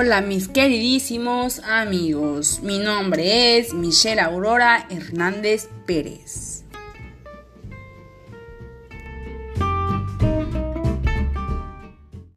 Hola mis queridísimos amigos, mi nombre es Michelle Aurora Hernández Pérez.